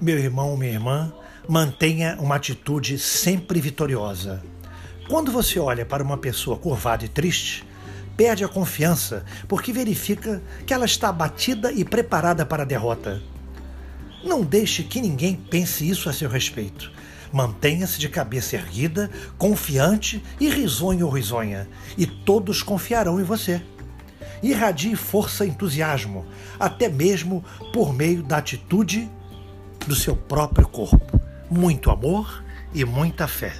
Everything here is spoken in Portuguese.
Meu irmão, minha irmã, mantenha uma atitude sempre vitoriosa. Quando você olha para uma pessoa curvada e triste, perde a confiança porque verifica que ela está abatida e preparada para a derrota. Não deixe que ninguém pense isso a seu respeito. Mantenha-se de cabeça erguida, confiante e risonho ou risonha, e todos confiarão em você. Irradie força e entusiasmo, até mesmo por meio da atitude do seu próprio corpo. Muito amor e muita fé.